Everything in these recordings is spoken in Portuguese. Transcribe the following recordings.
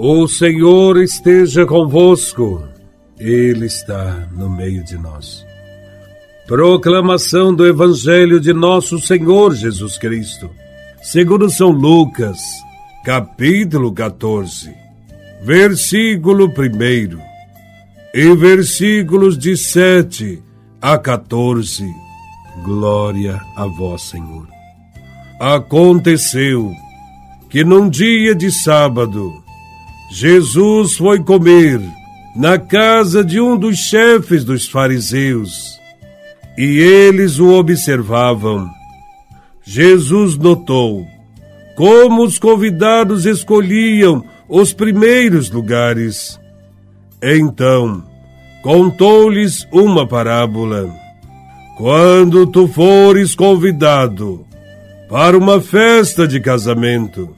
O Senhor esteja convosco, Ele está no meio de nós. Proclamação do Evangelho de Nosso Senhor Jesus Cristo, segundo São Lucas, capítulo 14, versículo 1 e versículos de 7 a 14. Glória a Vós, Senhor. Aconteceu que num dia de sábado, Jesus foi comer na casa de um dos chefes dos fariseus e eles o observavam. Jesus notou como os convidados escolhiam os primeiros lugares. Então, contou-lhes uma parábola. Quando tu fores convidado para uma festa de casamento,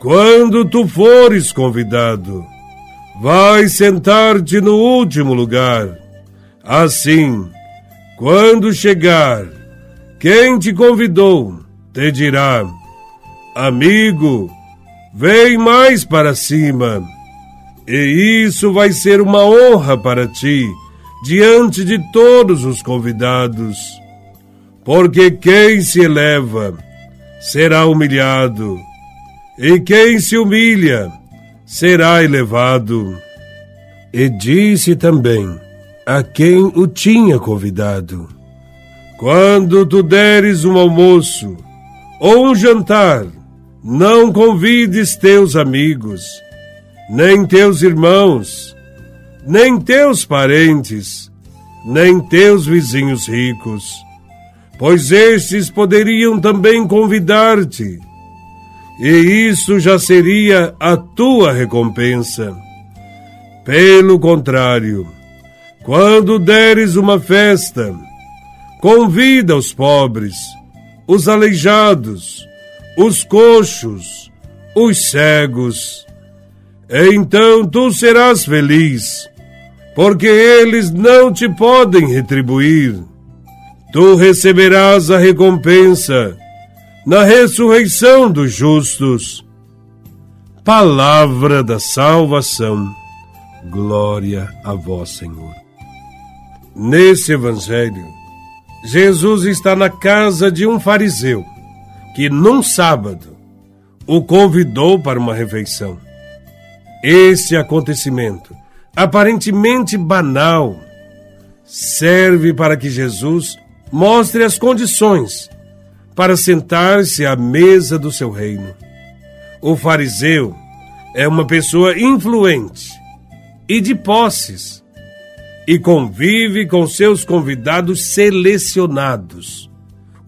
quando tu fores convidado, vai sentar-te no último lugar. Assim, quando chegar, quem te convidou te dirá: Amigo, vem mais para cima. E isso vai ser uma honra para ti diante de todos os convidados. Porque quem se eleva será humilhado e quem se humilha será elevado. E disse também a quem o tinha convidado: Quando tu deres um almoço ou um jantar, não convides teus amigos, nem teus irmãos, nem teus parentes, nem teus vizinhos ricos, pois estes poderiam também convidar-te e isso já seria a tua recompensa. Pelo contrário, quando deres uma festa, convida os pobres, os aleijados, os coxos, os cegos. Então tu serás feliz, porque eles não te podem retribuir. Tu receberás a recompensa na ressurreição dos justos. Palavra da salvação. Glória a vós, Senhor. Nesse evangelho, Jesus está na casa de um fariseu que, num sábado, o convidou para uma refeição. Esse acontecimento, aparentemente banal, serve para que Jesus mostre as condições para sentar-se à mesa do seu reino. O fariseu é uma pessoa influente e de posses e convive com seus convidados selecionados,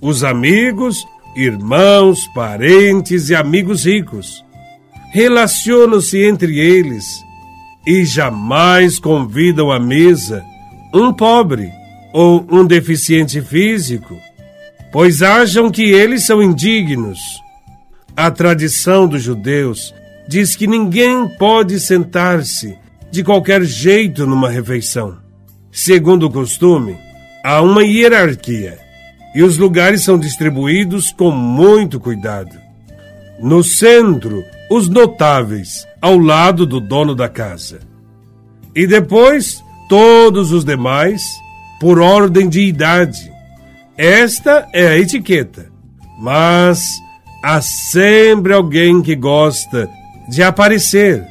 os amigos, irmãos, parentes e amigos ricos. Relacionam-se entre eles e jamais convidam à mesa um pobre ou um deficiente físico pois acham que eles são indignos. A tradição dos judeus diz que ninguém pode sentar-se de qualquer jeito numa refeição. Segundo o costume, há uma hierarquia e os lugares são distribuídos com muito cuidado. No centro, os notáveis, ao lado do dono da casa. E depois, todos os demais, por ordem de idade, esta é a etiqueta. Mas há sempre alguém que gosta de aparecer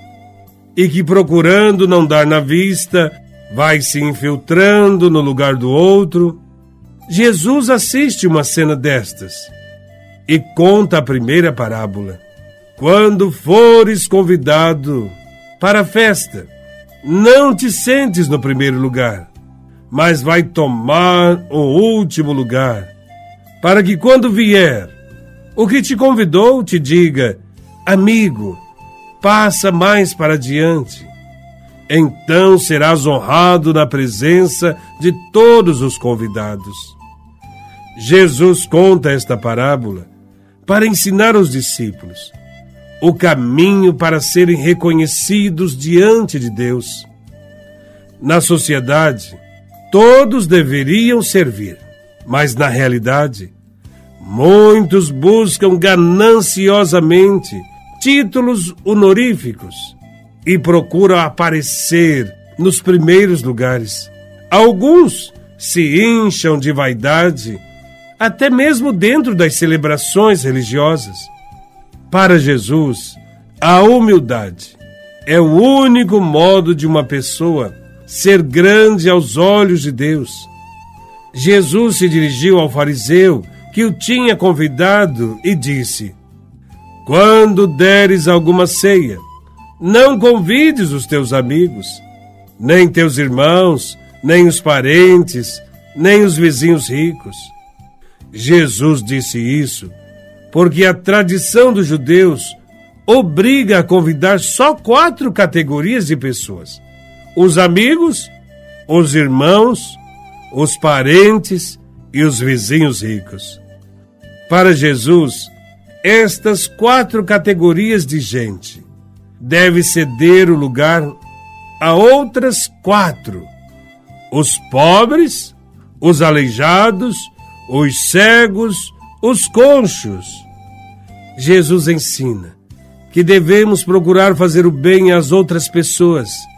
e que, procurando não dar na vista, vai se infiltrando no lugar do outro. Jesus assiste uma cena destas e conta a primeira parábola. Quando fores convidado para a festa, não te sentes no primeiro lugar mas vai tomar o último lugar, para que quando vier, o que te convidou te diga: Amigo, passa mais para diante. Então serás honrado na presença de todos os convidados. Jesus conta esta parábola para ensinar aos discípulos o caminho para serem reconhecidos diante de Deus. Na sociedade, todos deveriam servir, mas na realidade, muitos buscam gananciosamente títulos honoríficos e procuram aparecer nos primeiros lugares. Alguns se incham de vaidade até mesmo dentro das celebrações religiosas. Para Jesus, a humildade é o único modo de uma pessoa ser grande aos olhos de Deus. Jesus se dirigiu ao fariseu que o tinha convidado e disse: Quando deres alguma ceia, não convides os teus amigos, nem teus irmãos, nem os parentes, nem os vizinhos ricos Jesus disse isso porque a tradição dos judeus obriga a convidar só quatro categorias de pessoas: os amigos, os irmãos, os parentes e os vizinhos ricos. Para Jesus, estas quatro categorias de gente devem ceder o lugar a outras quatro: os pobres, os aleijados, os cegos, os conchos. Jesus ensina que devemos procurar fazer o bem às outras pessoas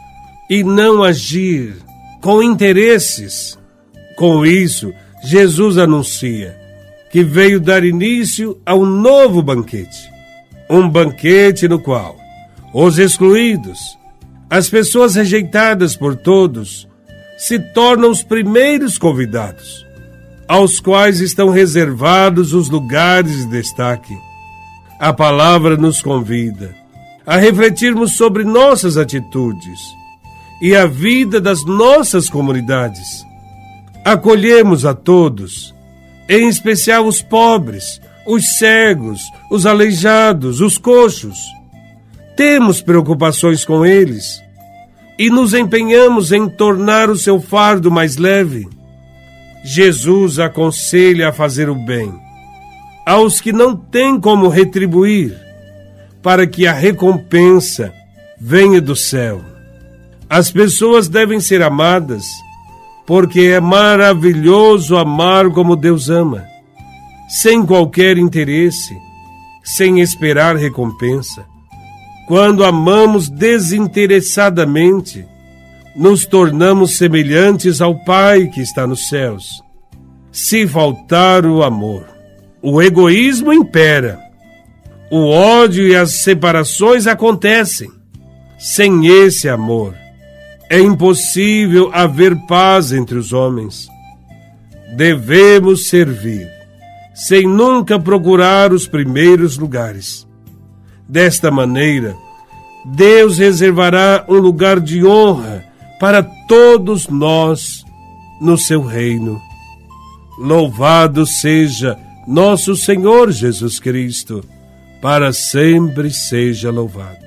e não agir com interesses. Com isso, Jesus anuncia que veio dar início a um novo banquete. Um banquete no qual os excluídos, as pessoas rejeitadas por todos, se tornam os primeiros convidados aos quais estão reservados os lugares de destaque. A palavra nos convida a refletirmos sobre nossas atitudes e a vida das nossas comunidades. Acolhemos a todos, em especial os pobres, os cegos, os aleijados, os coxos. Temos preocupações com eles e nos empenhamos em tornar o seu fardo mais leve. Jesus aconselha a fazer o bem aos que não têm como retribuir, para que a recompensa venha do céu. As pessoas devem ser amadas, porque é maravilhoso amar como Deus ama, sem qualquer interesse, sem esperar recompensa. Quando amamos desinteressadamente, nos tornamos semelhantes ao Pai que está nos céus. Se faltar o amor, o egoísmo impera, o ódio e as separações acontecem. Sem esse amor, é impossível haver paz entre os homens. Devemos servir, sem nunca procurar os primeiros lugares. Desta maneira, Deus reservará um lugar de honra para todos nós no seu reino. Louvado seja nosso Senhor Jesus Cristo, para sempre seja louvado.